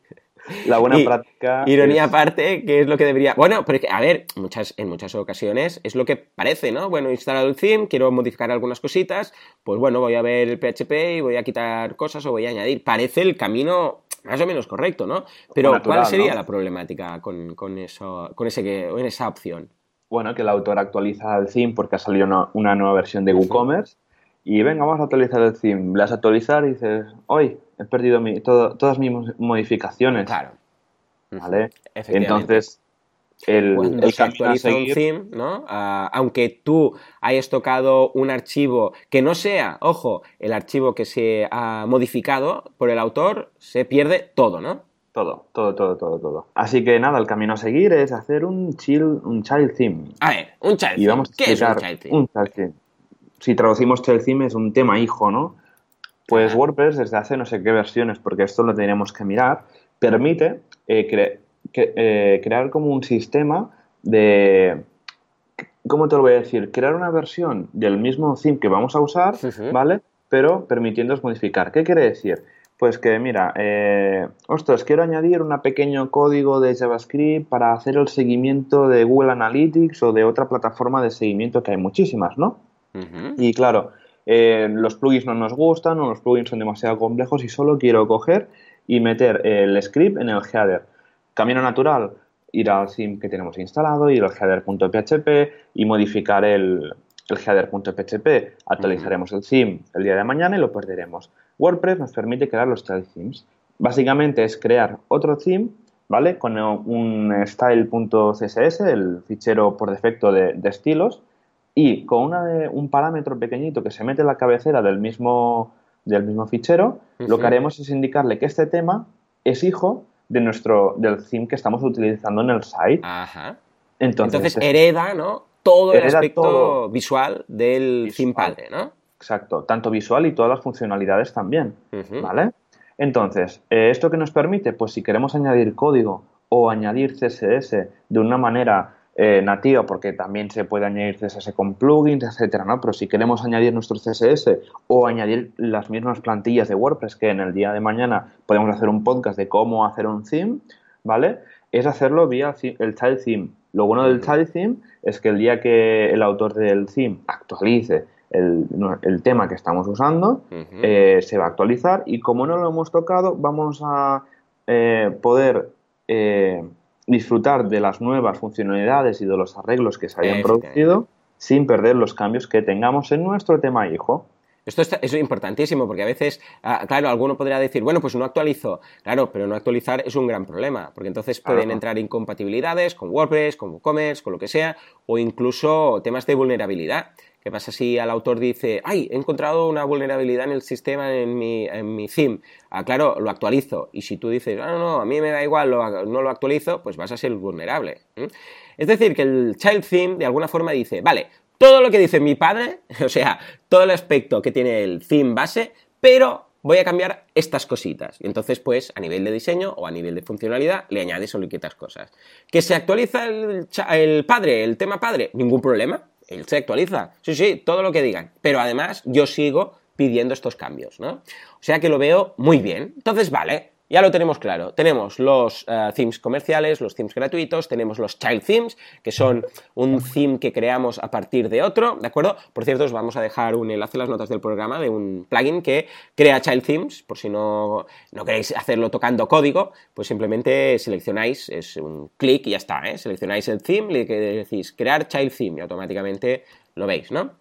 La buena práctica. Ironía aparte, que es lo que debería. Bueno, pero a ver, muchas, en muchas ocasiones es lo que parece, ¿no? Bueno, he instalado el theme, quiero modificar algunas cositas, pues bueno, voy a ver el PHP y voy a quitar cosas o voy a añadir. Parece el camino más o menos correcto, ¿no? Pero ¿cuál sería la problemática con, eso, con ese, esa opción? Bueno, que el autor actualiza el theme porque ha salido una, nueva versión de WooCommerce. Y venga, vamos a actualizar el theme. Le das a actualizar y dices, hoy he perdido todas mis modificaciones. Claro. ¿Vale? Entonces, el, Cuando el se actualiza un theme, ¿no? Aunque tú hayas tocado un archivo que no sea, ojo, el archivo que se ha modificado por el autor, se pierde todo, ¿no? Todo, todo, todo, todo, todo. Así que nada, el camino a seguir es hacer un chill, un child theme. A ver, un child theme. Vamos ¿Qué es un child theme? Un child theme si traducimos child theme es un tema hijo, ¿no? Pues WordPress desde hace no sé qué versiones, porque esto lo tenemos que mirar, permite eh, eh, crear como un sistema de... ¿Cómo te lo voy a decir? Crear una versión del mismo theme que vamos a usar, ¿vale? Pero permitiéndonos modificar. ¿Qué quiere decir? Pues que, mira, eh, ostras, quiero añadir un pequeño código de JavaScript para hacer el seguimiento de Google Analytics o de otra plataforma de seguimiento que hay muchísimas, ¿no? Y claro, eh, los plugins no nos gustan o los plugins son demasiado complejos y solo quiero coger y meter el script en el header. Camino natural, ir al theme que tenemos instalado, ir al header.php y modificar el, header.php. Actualizaremos el theme el día de mañana y lo perderemos. WordPress nos permite crear los child themes. Básicamente es crear otro theme, ¿vale? Con un style.css, el fichero por defecto de, estilos, y con un parámetro pequeñito que se mete en la cabecera del mismo, del mismo fichero, lo que haremos es indicarle que este tema es hijo de nuestro, del theme que estamos utilizando en el site. Ajá. Entonces, hereda, ¿no? Todo el aspecto visual del theme padre, ¿no? Exacto, tanto visual y todas las funcionalidades también, ¿vale? Entonces, eh, ¿esto qué nos permite? Pues si queremos añadir código o añadir CSS de una manera eh, nativa, porque también se puede añadir CSS con plugins, etcétera, ¿no? Pero si queremos añadir nuestro CSS o añadir las mismas plantillas de WordPress que en el día de mañana podemos hacer un podcast de cómo hacer un theme, ¿vale? Es hacerlo vía el child theme. Lo bueno del child theme es que el día que el autor del theme actualice el, tema que estamos usando, eh, se va a actualizar y como no lo hemos tocado, vamos a eh, poder disfrutar de las nuevas funcionalidades y de los arreglos que se hayan producido sin perder los cambios que tengamos en nuestro tema hijo. Esto es, importantísimo porque a veces, ah, claro, alguno podría decir, bueno, pues no actualizo. Claro, pero no actualizar es un gran problema, porque entonces pueden entrar incompatibilidades con WordPress, con WooCommerce, con lo que sea, o incluso temas de vulnerabilidad. ¿Qué pasa si al autor dice, ay, he encontrado una vulnerabilidad en el sistema, en mi, en mi theme? Ah, claro, lo actualizo. Y si tú dices, ah, no, no, a mí me da igual, no lo actualizo, pues vas a ser vulnerable. Es decir, que el child theme de alguna forma dice, vale, todo lo que dice mi padre, o sea, todo el aspecto que tiene el theme base, pero voy a cambiar estas cositas. Y entonces, pues, a nivel de diseño o a nivel de funcionalidad, le añades o le quitas cosas. ¿Que se actualiza el, el padre, el tema padre? Ningún problema él se actualiza. Sí, sí, todo lo que digan. Pero además yo sigo pidiendo estos cambios, ¿no? O sea que lo veo muy bien. Entonces, vale, ya lo tenemos claro. Tenemos los eh, themes comerciales, los themes gratuitos, tenemos los child themes, que son un theme que creamos a partir de otro, ¿de acuerdo? Por cierto, os vamos a dejar un enlace en las notas del programa de un plugin que crea child themes, por si no, no queréis hacerlo tocando código, pues simplemente seleccionáis, es un clic y ya está, ¿eh? Seleccionáis el theme, y decís crear child theme y automáticamente lo veis, ¿no?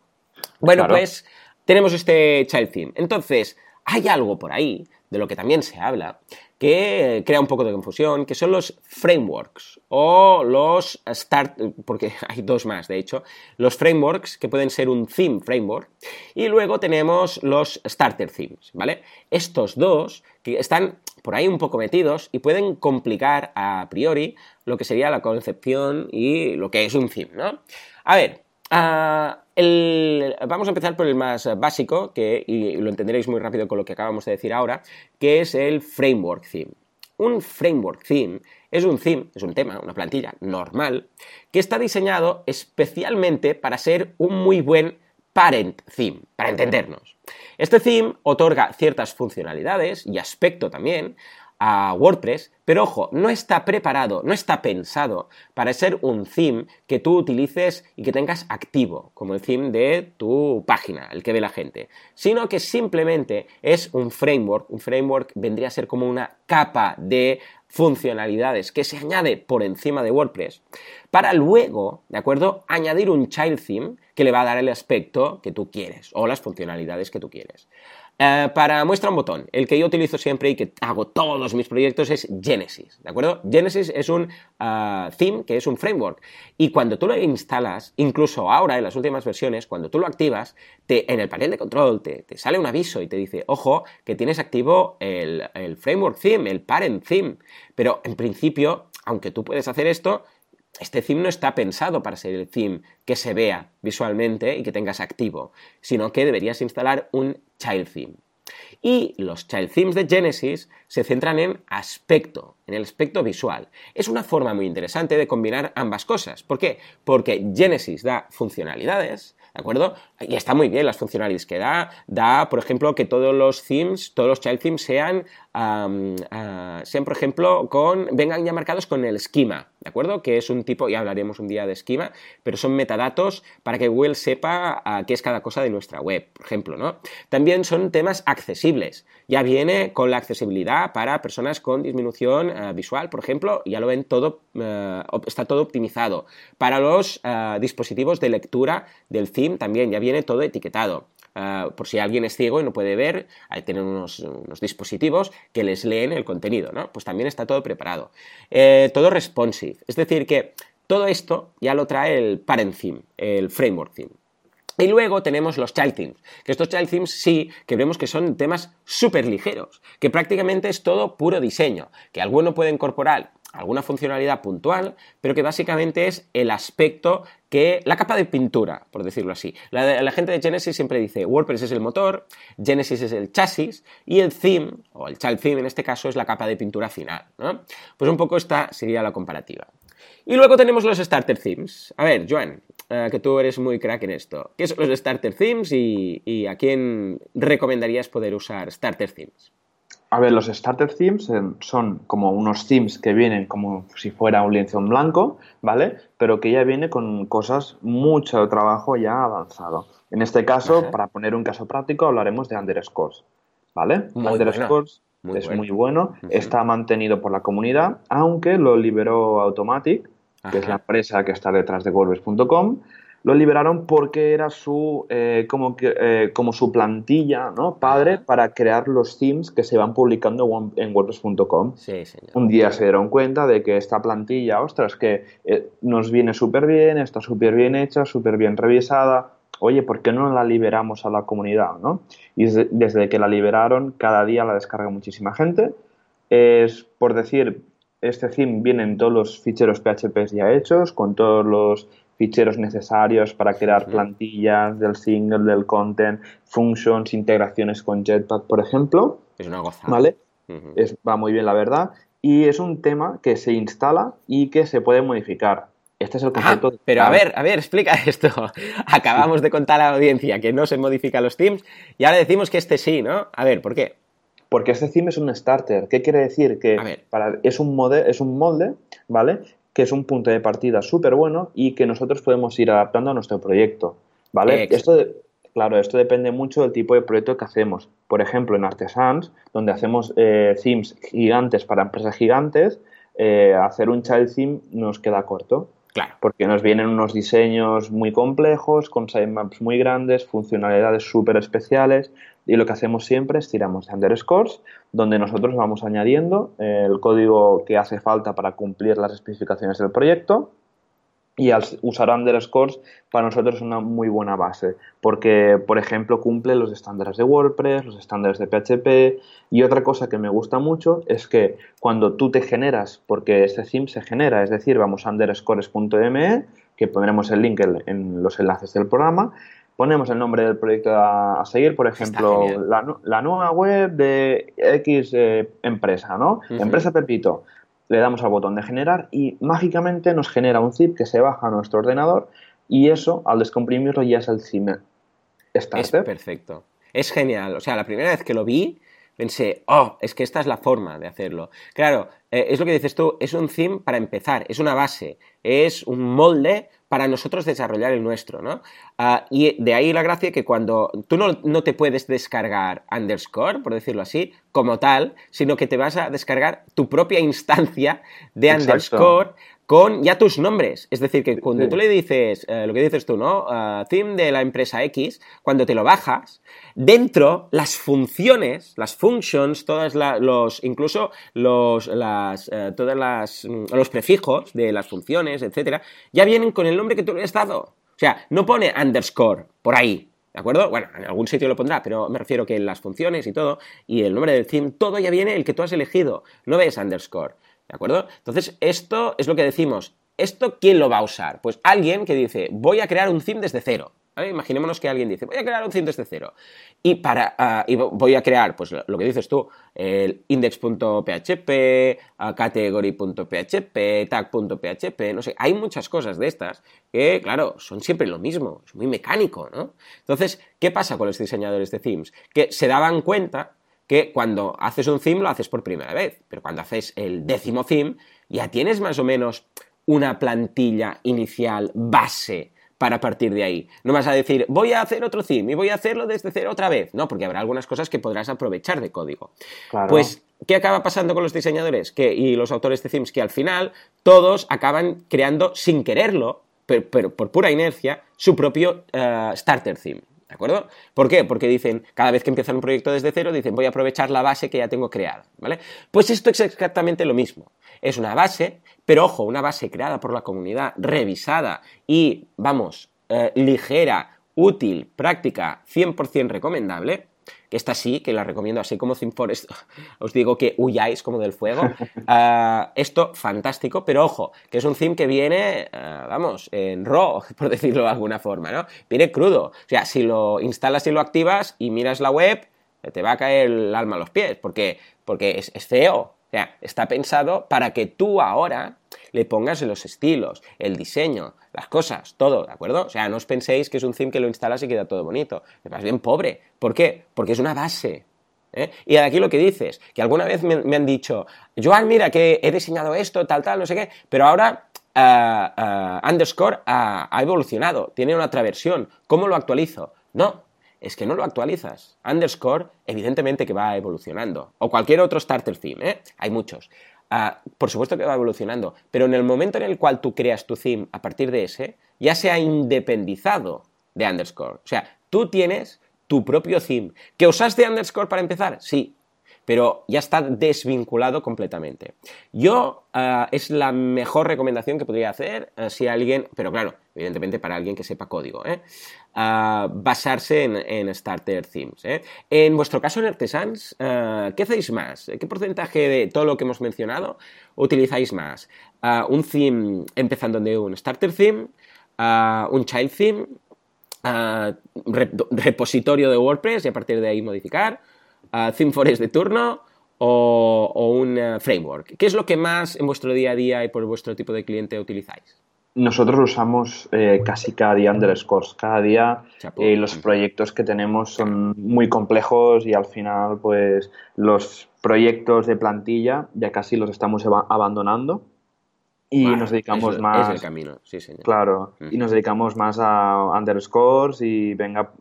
Bueno, pues tenemos este child theme. Entonces, hay algo por ahí de lo que también se habla, que crea un poco de confusión, que son los frameworks o los start, porque hay dos más de hecho, los frameworks que pueden ser un theme framework y luego tenemos los starter themes, ¿vale? Estos dos que están por ahí un poco metidos y pueden complicar a priori lo que sería la concepción y lo que es un theme, ¿no? A ver, uh, vamos a empezar por el más básico, que, y lo entenderéis muy rápido con lo que acabamos de decir ahora, que es el framework theme. Un framework theme es un theme, es un tema, una plantilla normal, que está diseñado especialmente para ser un muy buen parent theme, para entendernos. Este theme otorga ciertas funcionalidades y aspecto también a WordPress, pero ojo, no está preparado, no está pensado para ser un theme que tú utilices y que tengas activo, como el theme de tu página, el que ve la gente, sino que simplemente es un framework, un framework vendría a ser como una capa de funcionalidades que se añade por encima de WordPress para luego, ¿de acuerdo?, añadir un child theme que le va a dar el aspecto que tú quieres o las funcionalidades que tú quieres. Eh, para muestra un botón, el que yo utilizo siempre y que hago todos mis proyectos es Genesis, ¿de acuerdo? Genesis es un eh, theme que es un framework. Y cuando tú lo instalas, incluso ahora en las últimas versiones, cuando tú lo activas, te, en el panel de control te, sale un aviso y te dice, ojo, que tienes activo el, el framework theme, el parent theme, pero en principio, aunque tú puedes hacer esto, este theme no está pensado para ser el theme que se vea visualmente y que tengas activo, sino que deberías instalar un child theme. Y los child themes de Genesis se centran en aspecto, en el aspecto visual. Es una forma muy interesante de combinar ambas cosas. ¿Por qué? Porque Genesis da funcionalidades, ¿De acuerdo? Y está muy bien las funcionalidades que da. Da, por ejemplo, que todos los themes, todos los child themes sean, ah, sean por ejemplo, con, vengan ya marcados con el esquema, ¿de acuerdo? Que es un tipo, ya hablaremos un día de esquema, pero son metadatos para que Google sepa qué es cada cosa de nuestra web, por ejemplo, ¿no? También son temas accesibles. Ya viene con la accesibilidad para personas con disminución ah, visual, por ejemplo, ya lo ven todo, está todo optimizado. Para los dispositivos de lectura del theme también ya viene todo etiquetado. Ah, por si alguien es ciego y no puede ver, hay tener unos, dispositivos que les leen el contenido, ¿no? Pues también está todo preparado. Eh, todo responsive, es decir, que todo esto ya lo trae el parent theme, el framework theme. Y luego tenemos los child themes, que estos child themes sí que vemos que son temas súper ligeros, que prácticamente es todo puro diseño, que alguno puede incorporar alguna funcionalidad puntual, pero que básicamente es el aspecto que, la capa de pintura, por decirlo así. La, gente de Genesis siempre dice, WordPress es el motor, Genesis es el chasis y el theme, o el child theme en este caso, es la capa de pintura final. Pues un poco esta sería la comparativa. Y luego tenemos los starter themes. A ver, Joan, eh, que tú eres muy crack en esto. ¿Qué son los starter themes y a quién recomendarías poder usar starter themes? A ver, los starter themes son como unos themes que vienen como si fuera un lienzo en blanco, ¿vale? Pero que ya viene con cosas, mucho trabajo ya avanzado. En este caso, para poner un caso práctico, hablaremos de underscores, ¿vale? underscores es muy bueno, está mantenido por la comunidad, aunque lo liberó Automatic, que es la empresa que está detrás de WordPress.com, lo liberaron porque era su, eh, como, que, eh, como su plantilla ¿no? padre para crear los themes que se van publicando en WordPress.com. Sí, Un día se dieron cuenta de que esta plantilla, ostras, que eh, nos viene súper bien, está súper bien hecha, súper bien revisada. Oye, ¿por qué no la liberamos a la comunidad? ¿no? Y desde, desde que la liberaron, cada día la descarga muchísima gente. Es, por decir, este theme viene en todos los ficheros PHP ya hechos, con todos los ficheros necesarios para crear plantillas del single, del content, functions, integraciones con Jetpack, por ejemplo. Es una gozada. ¿Vale? va muy bien, la verdad. Y es un tema que se instala y que se puede modificar. Este es el concepto. pero a ver, a ver, explica esto. Acabamos de contar a la audiencia que no se modifican los themes y ahora decimos que este sí, ¿no? A ver, ¿por qué? Porque este theme es un starter. ¿Qué quiere decir? Que para, es, un molde, es un molde, ¿vale? Que es un punto de partida súper bueno y que nosotros podemos ir adaptando a nuestro proyecto. ¿Vale? Esto, claro, esto depende mucho del tipo de proyecto que hacemos. Por ejemplo, en Artesans, donde hacemos eh, themes gigantes para empresas gigantes, eh, hacer un child theme nos queda corto. Claro. Porque nos vienen unos diseños muy complejos, con sitemaps muy grandes, funcionalidades súper especiales, y lo que hacemos siempre es tiramos de underscores, donde nosotros vamos añadiendo el código que hace falta para cumplir las especificaciones del proyecto. Y al usar underscores para nosotros es una muy buena base, porque, por ejemplo, cumple los estándares de WordPress, los estándares de PHP. Y otra cosa que me gusta mucho es que cuando tú te generas, porque este theme se genera, es decir, vamos a underscores.me, que pondremos el link en los enlaces del programa, ponemos el nombre del proyecto a, seguir, por ejemplo, la, nueva web de X eh, empresa, ¿no? Empresa Pepito. Le damos al botón de generar y mágicamente nos genera un zip que se baja a nuestro ordenador y eso, al descomprimirlo, ya es el zip. Es perfecto. Es genial. O sea, la primera vez que lo vi, pensé, oh, es que esta es la forma de hacerlo. Claro, eh, es lo que dices tú, es un theme para empezar, es una base, es un molde para nosotros desarrollar el nuestro, ¿no? Ah, y de ahí la gracia que cuando tú no, no, te puedes descargar underscore, por decirlo así, como tal, sino que te vas a descargar tu propia instancia de underscore con ya tus nombres. Es decir, que cuando tú le dices, eh, lo que dices tú, ¿no? Uh, theme de la empresa X, cuando te lo bajas, dentro las funciones, las functions, todas los, incluso los, las, eh, todas las, mm, los prefijos de las funciones, etcétera, ya vienen con el nombre que tú le has dado. O sea, no pone underscore por ahí, ¿De acuerdo? Bueno, en algún sitio lo pondrá, pero me refiero que las funciones y todo, y el nombre del theme, todo ya viene el que tú has elegido. No ves underscore. ¿De acuerdo? Entonces, esto es lo que decimos. ¿Esto quién lo va a usar? Pues alguien que dice, voy a crear un theme desde cero. Imaginémonos que alguien dice, voy a crear un theme desde cero. Y, para, ah, y voy a crear, pues lo que dices tú, el index.php, category.php, tag.php, no sé, hay muchas cosas de estas que, claro, son siempre lo mismo, es muy mecánico, ¿no? Entonces, ¿qué pasa con los diseñadores de themes? Que se daban cuenta que cuando haces un theme lo haces por primera vez, pero cuando haces el décimo theme ya tienes más o menos una plantilla inicial base para partir de ahí. No vas a decir, voy a hacer otro theme y voy a hacerlo desde cero otra vez. No, porque habrá algunas cosas que podrás aprovechar de código. Pues, ¿qué acaba pasando con los diseñadores que, y los autores de themes? Que al final todos acaban creando sin quererlo, pero, por pura inercia, su propio eh, starter theme. ¿De acuerdo? ¿Por qué? Porque dicen, cada vez que empiezan un proyecto desde cero, dicen, voy a aprovechar la base que ya tengo creada, ¿vale? Pues esto es exactamente lo mismo. Es una base, pero ojo, una base creada por la comunidad, revisada y, vamos, eh, ligera, útil, práctica, 100% recomendable, que esta sí, que la recomiendo así como ThemeForest, os digo que huyáis como del fuego. Ah, esto, fantástico, pero ojo, que es un theme que viene, ah, vamos, en raw, por decirlo de alguna forma, ¿no? Viene crudo. O sea, si lo instalas y lo activas y miras la web, te va a caer el alma a los pies, porque, porque es, es feo, o sea, está pensado para que tú ahora le pongas los estilos, el diseño, las cosas, todo, ¿de acuerdo? O sea, no os penséis que es un theme que lo instalas y queda todo bonito. Es más bien pobre. ¿Por qué? Porque es una base. ¿eh? Y aquí lo que dices, que alguna vez me, han dicho, Joan, mira que he diseñado esto, tal, tal, no sé qué, pero ahora uh, uh, underscore ha evolucionado, tiene una otra versión. ¿Cómo lo actualizo? No, es que no lo actualizas. Underscore, evidentemente que va evolucionando. O cualquier otro starter theme, ¿eh? Hay muchos. Por supuesto que va evolucionando, pero en el momento en el cual tú creas tu theme a partir de ese, ya se ha independizado de underscore. O sea, tú tienes tu propio theme. ¿Que usaste underscore para empezar? Sí, pero ya está desvinculado completamente. Yo ah, es la mejor recomendación que podría hacer ah, si alguien, pero claro, evidentemente para alguien que sepa código, ¿eh? Ah, basarse en, starter themes. ¿eh? En vuestro caso en Artesans, ¿qué hacéis más? ¿Qué porcentaje de todo lo que hemos mencionado utilizáis más? ¿Un theme empezando de un starter theme? ¿Un child theme? repositorio de WordPress y a partir de ahí modificar? Uh, ThemeForest de turno o, un eh, framework? ¿Qué es lo que más en vuestro día a día y por vuestro tipo de cliente utilizáis? Nosotros usamos eh, casi cada día underscores. Cada día eh, los proyectos que tenemos son muy complejos y al final, pues, los proyectos de plantilla ya casi los estamos abandonando y nos dedicamos más. Es el camino, sí, señor. Claro, y nos dedicamos más a underscores y venga,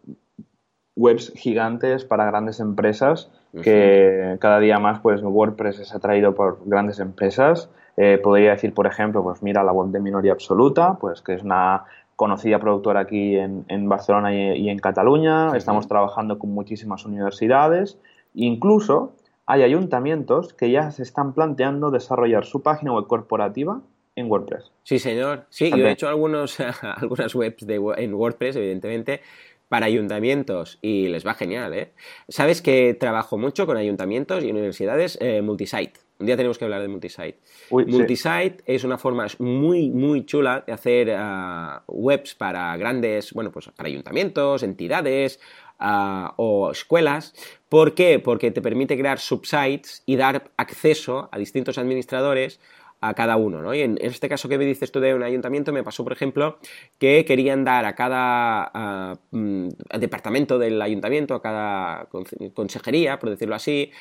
webs gigantes para grandes empresas que cada día más pues WordPress es atraído por grandes empresas. Eh, podría decir, por ejemplo, pues mira la web de Minoría Absoluta, pues que es una conocida productora aquí en, Barcelona y, en Cataluña. Estamos trabajando con muchísimas universidades. Incluso hay ayuntamientos que ya se están planteando desarrollar su página web corporativa en WordPress. Sí, señor. Sí, yo he hecho algunos, algunas webs de, en WordPress, evidentemente, para ayuntamientos y les va genial, ¿eh? Sabes que trabajo mucho con ayuntamientos y universidades eh, multisite. Un día tenemos que hablar de multisite. multisite es una forma muy, muy chula de hacer ah, webs para grandes, bueno, pues para ayuntamientos, entidades ah, o escuelas. ¿Por qué? Porque te permite crear subsites y dar acceso a distintos administradores a cada uno, ¿no? Y en este caso que me dices tú de un ayuntamiento, me pasó, por ejemplo, que querían dar a cada mm, departamento del ayuntamiento, a cada consejería, por decirlo así,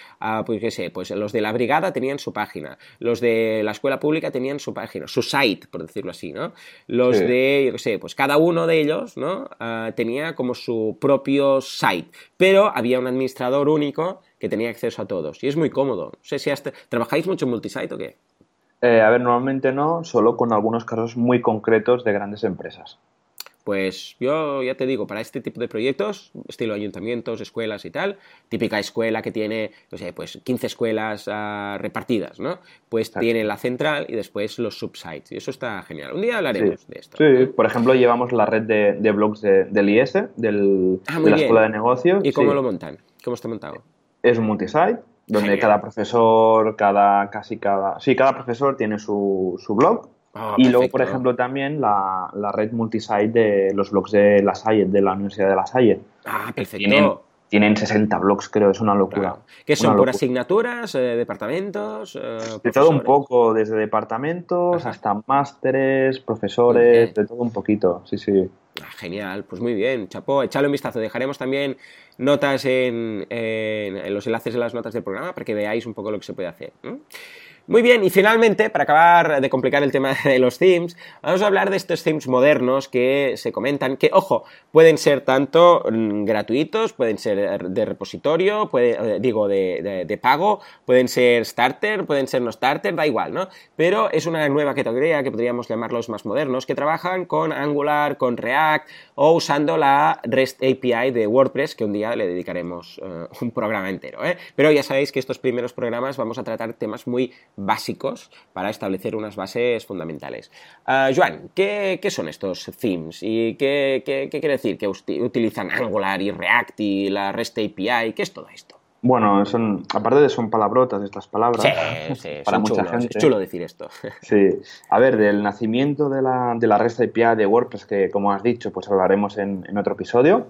pues qué sé, pues los de la brigada tenían su página, los de la escuela pública tenían su página, su site, por decirlo así, ¿no? Los de, yo qué sé, pues cada uno de ellos, ¿no? Ah, tenía como su propio site, pero había un administrador único que tenía acceso a todos y es muy cómodo. No sé si hasta... ¿Trabajáis mucho en multisite o qué? Eh, a ver, normalmente no, solo con algunos casos muy concretos de grandes empresas. Pues yo ya te digo, para este tipo de proyectos, estilo ayuntamientos, escuelas y tal, típica escuela que tiene, no sé, pues 15 escuelas ah, repartidas, ¿no? Pues tiene la central y después los subsites. Y eso está genial. Un día hablaremos de esto. Sí, por ejemplo, llevamos la red de, blogs del IS, del, ah, de la Escuela de Negocios. ¿Y cómo lo montan? ¿Cómo está montado? Es un multisite donde cada profesor, cada, casi cada, sí, cada profesor tiene su, su blog Ah, y luego, por ejemplo, también la, red multisite de los blogs de La Salle, de la Universidad de La Salle. Ah, perfecto tienen 60 blogs, creo, es una locura. ¿Qué son? ¿Por asignaturas? Eh, ¿Departamentos? Eh, de todo un poco, desde departamentos hasta másteres, profesores, de todo un poquito, sí, sí. Ah, genial, pues muy bien, chapó, echale un vistazo. Dejaremos también notas en, los enlaces en las notas del programa para que veáis un poco lo que se puede hacer. Muy bien, y finalmente, para acabar de complicar el tema de los themes, vamos a hablar de estos themes modernos que se comentan, que, ojo, pueden ser tanto mm, gratuitos, pueden ser de repositorio, puede, eh, digo, de, pago, pueden ser starter, pueden ser no starter, da igual, ¿no? Pero es una nueva categoría que podríamos llamarlos más modernos, que trabajan con Angular, con React o usando la REST API de WordPress, que un día le dedicaremos eh, un programa entero, ¿eh? Pero ya sabéis que estos primeros programas vamos a tratar temas muy básicos para establecer unas bases fundamentales. Uh, Joan, ¿qué, son estos themes? ¿Y qué, quiere decir? ¿Que utilizan Angular y React y la REST API? ¿Qué es todo esto? Bueno, son, aparte de son palabrotas estas palabras, para mucha gente. Es chulo decir esto. Sí, a ver, del nacimiento de la, de la REST API de WordPress, que como has dicho, pues hablaremos en, en otro episodio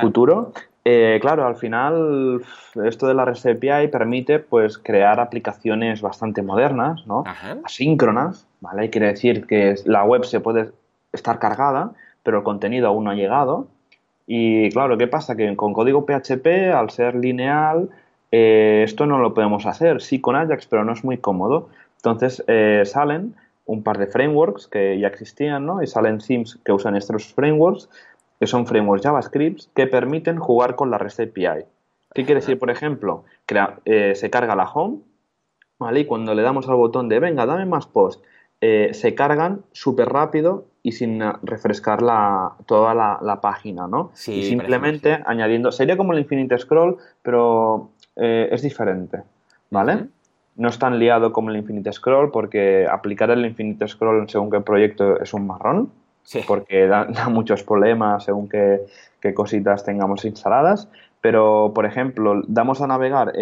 futuro. Eh, claro, al final esto de la REST API permite pues crear aplicaciones bastante modernas, ¿no? Asíncronas, ¿vale? Quiere decir que la web se puede estar cargada, pero el contenido aún no ha llegado. Y claro, ¿qué pasa? Que con código PHP, al ser lineal, eh, esto no lo podemos hacer. Sí con Ajax, pero no es muy cómodo. Entonces eh, salen un par de frameworks que ya existían, ¿no? Y salen themes que usan estos frameworks que son frameworks JavaScript que permiten jugar con la REST API. ¿Qué quiere decir, por ejemplo? Eh, se carga la home, ¿vale? Y cuando le damos al botón de venga, dame más post, eh, se cargan súper rápido y sin refrescar la, toda la, página, ¿no? y simplemente añadiendo, sería como el Infinite Scroll, pero eh, es diferente, ¿vale? No es tan liado como el Infinite Scroll porque aplicar el Infinite Scroll según qué proyecto es un marrón, porque da, muchos problemas según qué, cositas tengamos instaladas. Pero, por ejemplo, damos a navegar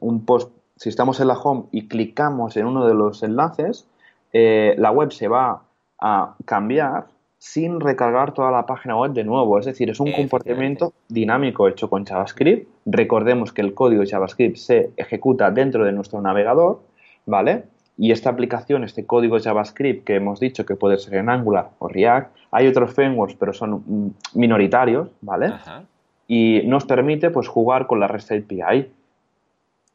un post, si estamos en la home y clicamos en uno de los enlaces, eh, la web se va a cambiar sin recargar toda la página web de nuevo. Es decir, es un comportamiento dinámico hecho con JavaScript. Recordemos que el código de JavaScript se ejecuta dentro de nuestro navegador, ¿vale? Y esta aplicación, este código JavaScript que hemos dicho que puede ser en Angular o React, hay otros frameworks, pero son mm, minoritarios, ¿vale? Y nos permite pues jugar con la REST API.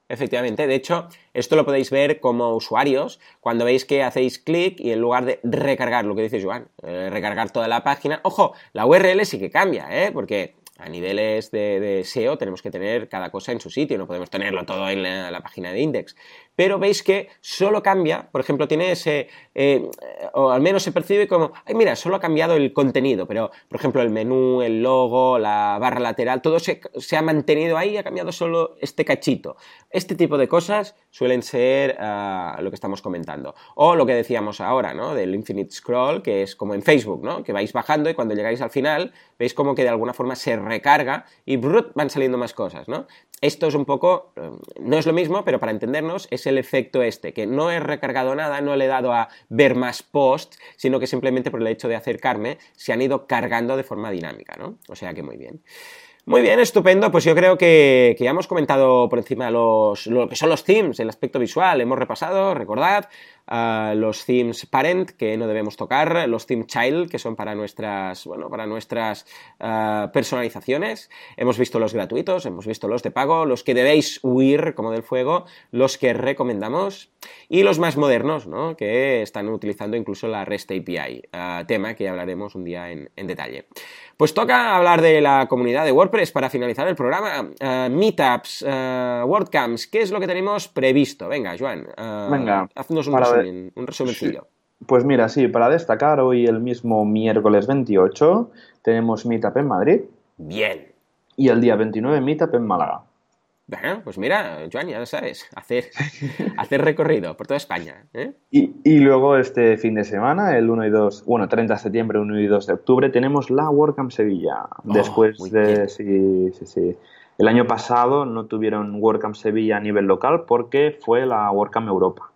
Efectivamente, de hecho, esto lo podéis ver como usuarios cuando veis que hacéis clic y en lugar de recargar, lo que dice Joan, eh, recargar toda la página, ojo, la URL sí que cambia, ¿eh? Porque a niveles de, SEO tenemos que tener cada cosa en su sitio, no podemos tenerlo todo en la, página de index. Pero veis que solo cambia, por ejemplo, tiene ese, eh, o al menos se percibe como, ay, mira, solo ha cambiado el contenido, pero, por ejemplo, el menú, el logo, la barra lateral, todo se, ha mantenido ahí, ha cambiado solo este cachito. Este tipo de cosas suelen ser ah, lo que estamos comentando. O lo que decíamos ahora, ¿no? Del infinite scroll, que es como en Facebook, ¿no? Que vais bajando y cuando llegáis al final, veis como que de alguna forma se recarga y van saliendo más cosas, ¿no? Esto es un poco, eh, no es lo mismo, pero para entendernos es el efecto este, que no he recargado nada, no le he dado a ver más posts, sino que simplemente por el hecho de acercarme se han ido cargando de forma dinámica, ¿no? O sea que muy bien. Muy bien, estupendo. Pues yo creo que, ya hemos comentado por encima los, lo que son los themes, el aspecto visual. Hemos repasado, recordad, los themes parent que no debemos tocar, los themes child que son para nuestras, bueno, para nuestras ah, personalizaciones. Hemos visto los gratuitos, hemos visto los de pago, los que debéis huir como del fuego, los que recomendamos y los más modernos, ¿no? que están utilizando incluso la REST API, ah, tema que hablaremos un día en, detalle. Pues toca hablar de la comunidad de WordPress para finalizar el programa. Ah, meetups, WordCamps, ¿qué es lo que tenemos previsto? Venga, Joan, Venga, haznos un un resumencillo. Pues mira, sí, para destacar, hoy el mismo miércoles 28 tenemos Meetup en Madrid. Bien. Y el día 29 Meetup en Málaga. Bueno, pues mira, Joan, ya lo sabes, hacer, hacer recorrido por toda España. ¿eh? Y, luego este fin de semana, el 1 y 2, bueno, 30 de septiembre, 1 y 2 de octubre, tenemos la WordCamp Sevilla. Oh, Después de, sí, sí, sí. El año pasado no tuvieron WordCamp Sevilla a nivel local porque fue la WordCamp Europa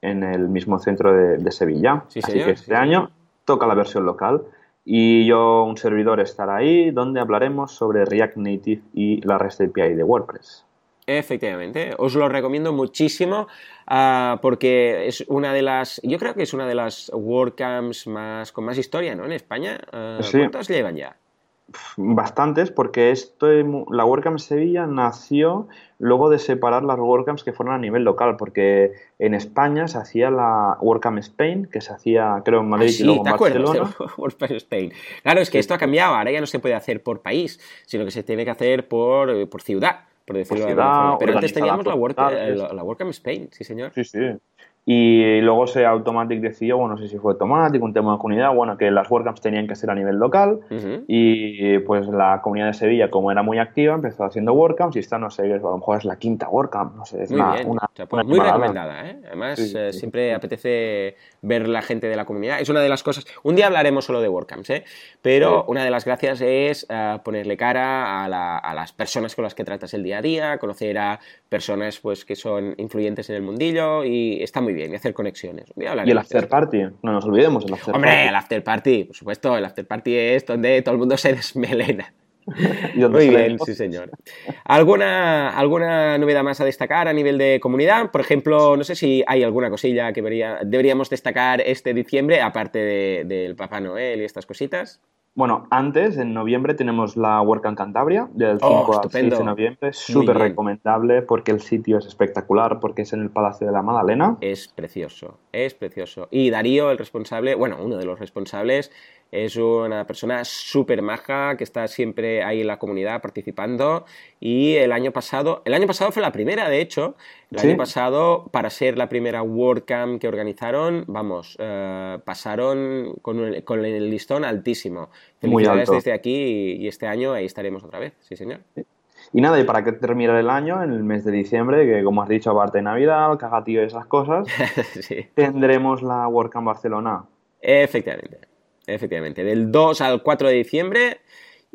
en el mismo centro de, Sevilla. Así que este año toca la versión local y yo, un servidor, estará ahí donde hablaremos sobre React Native y la REST API de WordPress. Efectivamente, os lo recomiendo muchísimo ah, porque es una de las, yo creo que es una de las WordCamps más, con más historia, ¿no? En España. Uh, ¿Cuántas llevan ya? Bastantes, porque esto, la WordCamp Sevilla nació luego de separar las WordCamps que fueron a nivel local, porque en España se hacía la WordCamp Spain, que se hacía creo en Madrid ah, y luego en Barcelona. WordCamp Spain. Claro, es que esto ha cambiado, ahora ya no se puede hacer por país, sino que se tiene que hacer por, eh, por ciudad, por decirlo de alguna forma. Pero antes teníamos la, la WordCamp Spain, sí señor. Sí, sí. Y luego se Automatic decidió, bueno, no sé si fue Automatic, un tema de comunidad, bueno, que las WordCamps tenían que ser a nivel local. Y pues la comunidad de Sevilla, como era muy activa, empezó haciendo WordCamps y esta, no sé, a lo mejor es la quinta WordCamp, no sé, es muy una, pues muy recomendada, ¿eh? Además, eh, siempre apetece ver la gente de la comunidad. Es una de las cosas, un día hablaremos solo de WordCamps, ¿eh? Pero una de las gracias es eh, ponerle cara a, a, las personas con las que tratas el día a día, conocer a personas pues que son influyentes en el mundillo y está muy bien y hacer conexiones. y el after party, no nos olvidemos el after Hombre, el after party, por supuesto, el after party es donde todo el mundo se desmelena. Muy bien, sí señor. ¿Alguna, ¿Alguna novedad más a destacar a nivel de comunidad? Por ejemplo, no sé si hay alguna cosilla que deberíamos desticar este diciembre, aparte del Papá Noel y estas cositas. Bueno, antes, en noviembre, tenemos la en Cantabria, del 5 oh, al 6 de noviembre. Súper recomendable porque el sitio es espectacular, porque es en el Palacio de la Magdalena. Es precioso, es precioso. Y Darío, el responsable, bueno, uno de los responsables, es una persona súper maja que está siempre ahí en la comunidad participando. Y el año pasado, el año pasado fue la primera, de hecho. El año pasado, para ser la primera WordCamp que organizaron, vamos, eh, pasaron con, el listón altísimo. Felicidades desde aquí y, este año ahí estaremos otra vez, sí señor. Y nada, y para que termine el año, en el mes de diciembre, que como has dicho, aparte de Navidad, cagatío y esas cosas, tendremos la WordCamp Barcelona. Efectivamente. Efectivamente, del 2 al 4 de diciembre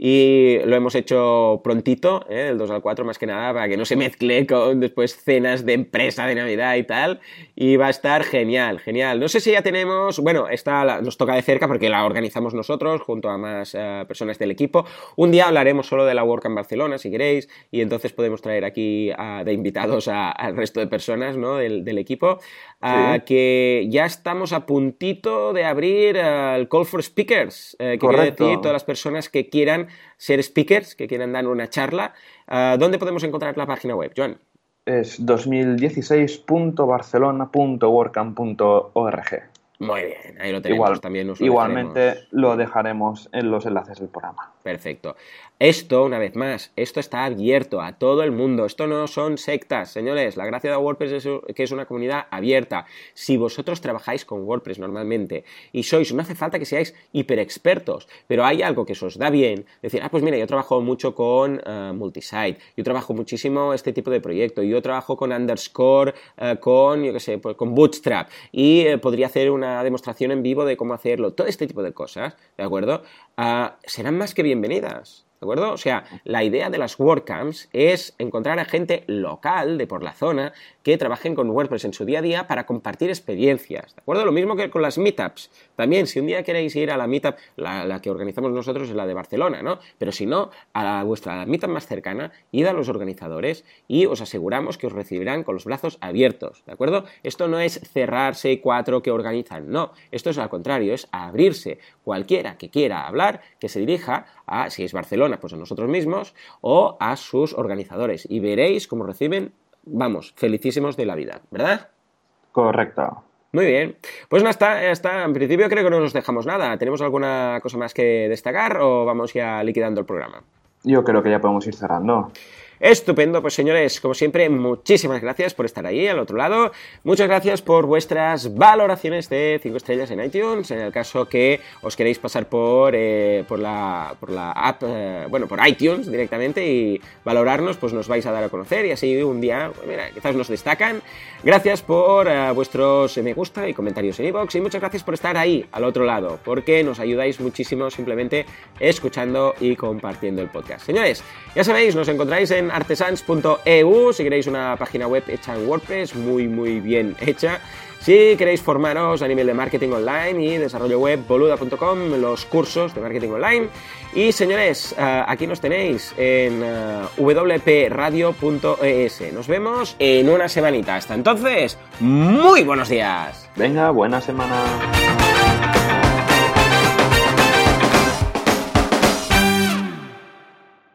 y lo hemos hecho prontito, ¿eh? del 2 al 4 más que nada, para que no se mezcle con después cenas de empresa de Navidad y tal. Y va a estar genial, genial. No sé si ya tenemos, bueno, esta nos toca de cerca porque la organizamos nosotros junto a más eh, personas del equipo. Un día hablaremos solo de la Work en Barcelona, si queréis, y entonces podemos traer aquí de invitados al resto de personas ¿no? del, equipo. Que ya estamos a puntito de abrir el Call for Speakers, eh, que quiere decir todas las personas que quieran ser speakers, que quieran dar una charla, ah, ¿dónde podemos encontrar la página web, Joan? Es 2016.barcelona.workcamp.org. Muy bien, ahí lo tenemos también. igualmente lo dejaremos en los enlaces del programa. Perfecto. Esto, una vez más, esto está abierto a todo el mundo. Esto no son sectas, señores. La gracia de WordPress es que es una comunidad abierta. Si vosotros trabajáis con WordPress normalmente y sois, no hace falta que seáis hiper expertos, pero hay algo que os da bien, decir, ah, pues mira, yo trabajo mucho con uh, multisite, yo trabajo muchísimo este tipo de proyecto, yo trabajo con underscore, eh, con, yo qué sé, pues, con Bootstrap y eh, podría hacer una demostración en vivo de cómo hacerlo. Todo este tipo de cosas, ¿de acuerdo? Ah, serán más que bienvenidas. ¿De acuerdo? O sea, la idea de las WordCamps es encontrar a gente local de por la zona que trabajen con WordPress en su día a día para compartir experiencias. ¿De acuerdo? Lo mismo que con las meetups. También, si un día queréis ir a la meetup, la, que organizamos nosotros es la de Barcelona, ¿no? Pero si no, a vuestra meetup más cercana, id a los organizadores y os aseguramos que os recibirán con los brazos abiertos. ¿De acuerdo? Esto no es cerrarse cuatro que organizan, no. Esto es al contrario, es abrirse. Cualquiera que quiera hablar, que se dirija a, si es Barcelona, pues a nosotros mismos o a sus organizadores. Y veréis cómo reciben vamos, felicísimos de la vida, ¿verdad? Correcto. Muy bien. Pues no está, está. En principio creo que no nos dejamos nada. ¿Tenemos alguna cosa más que destacar o vamos ya liquidando el programa? Yo creo que ya podemos ir cerrando. Estupendo, pues señores, como siempre, muchísimas gracias por estar ahí al otro lado. Muchas gracias por vuestras valoraciones de 5 estrellas en iTunes. En el caso que os queréis pasar por, eh, por, la, por la app, eh, bueno, por iTunes directamente y valorarnos, pues nos vais a dar a conocer y así un día, pues mira, quizás nos destacan. Gracias por eh, vuestros me gusta y comentarios en iVoox y muchas gracias por estar ahí al otro lado, porque nos ayudáis muchísimo simplemente escuchando y compartiendo el podcast. Señores, ya sabéis, nos encontráis en artesans.eu si queréis una página web hecha en WordPress, muy muy bien hecha. Si queréis formaros a nivel de marketing online y desarrollo web, boluda.com, los cursos de marketing online. Y señores, eh, aquí nos tenéis en eh, wpradio.es. Nos vemos en una semanita. Hasta entonces, muy buenos días. Venga, buena semana.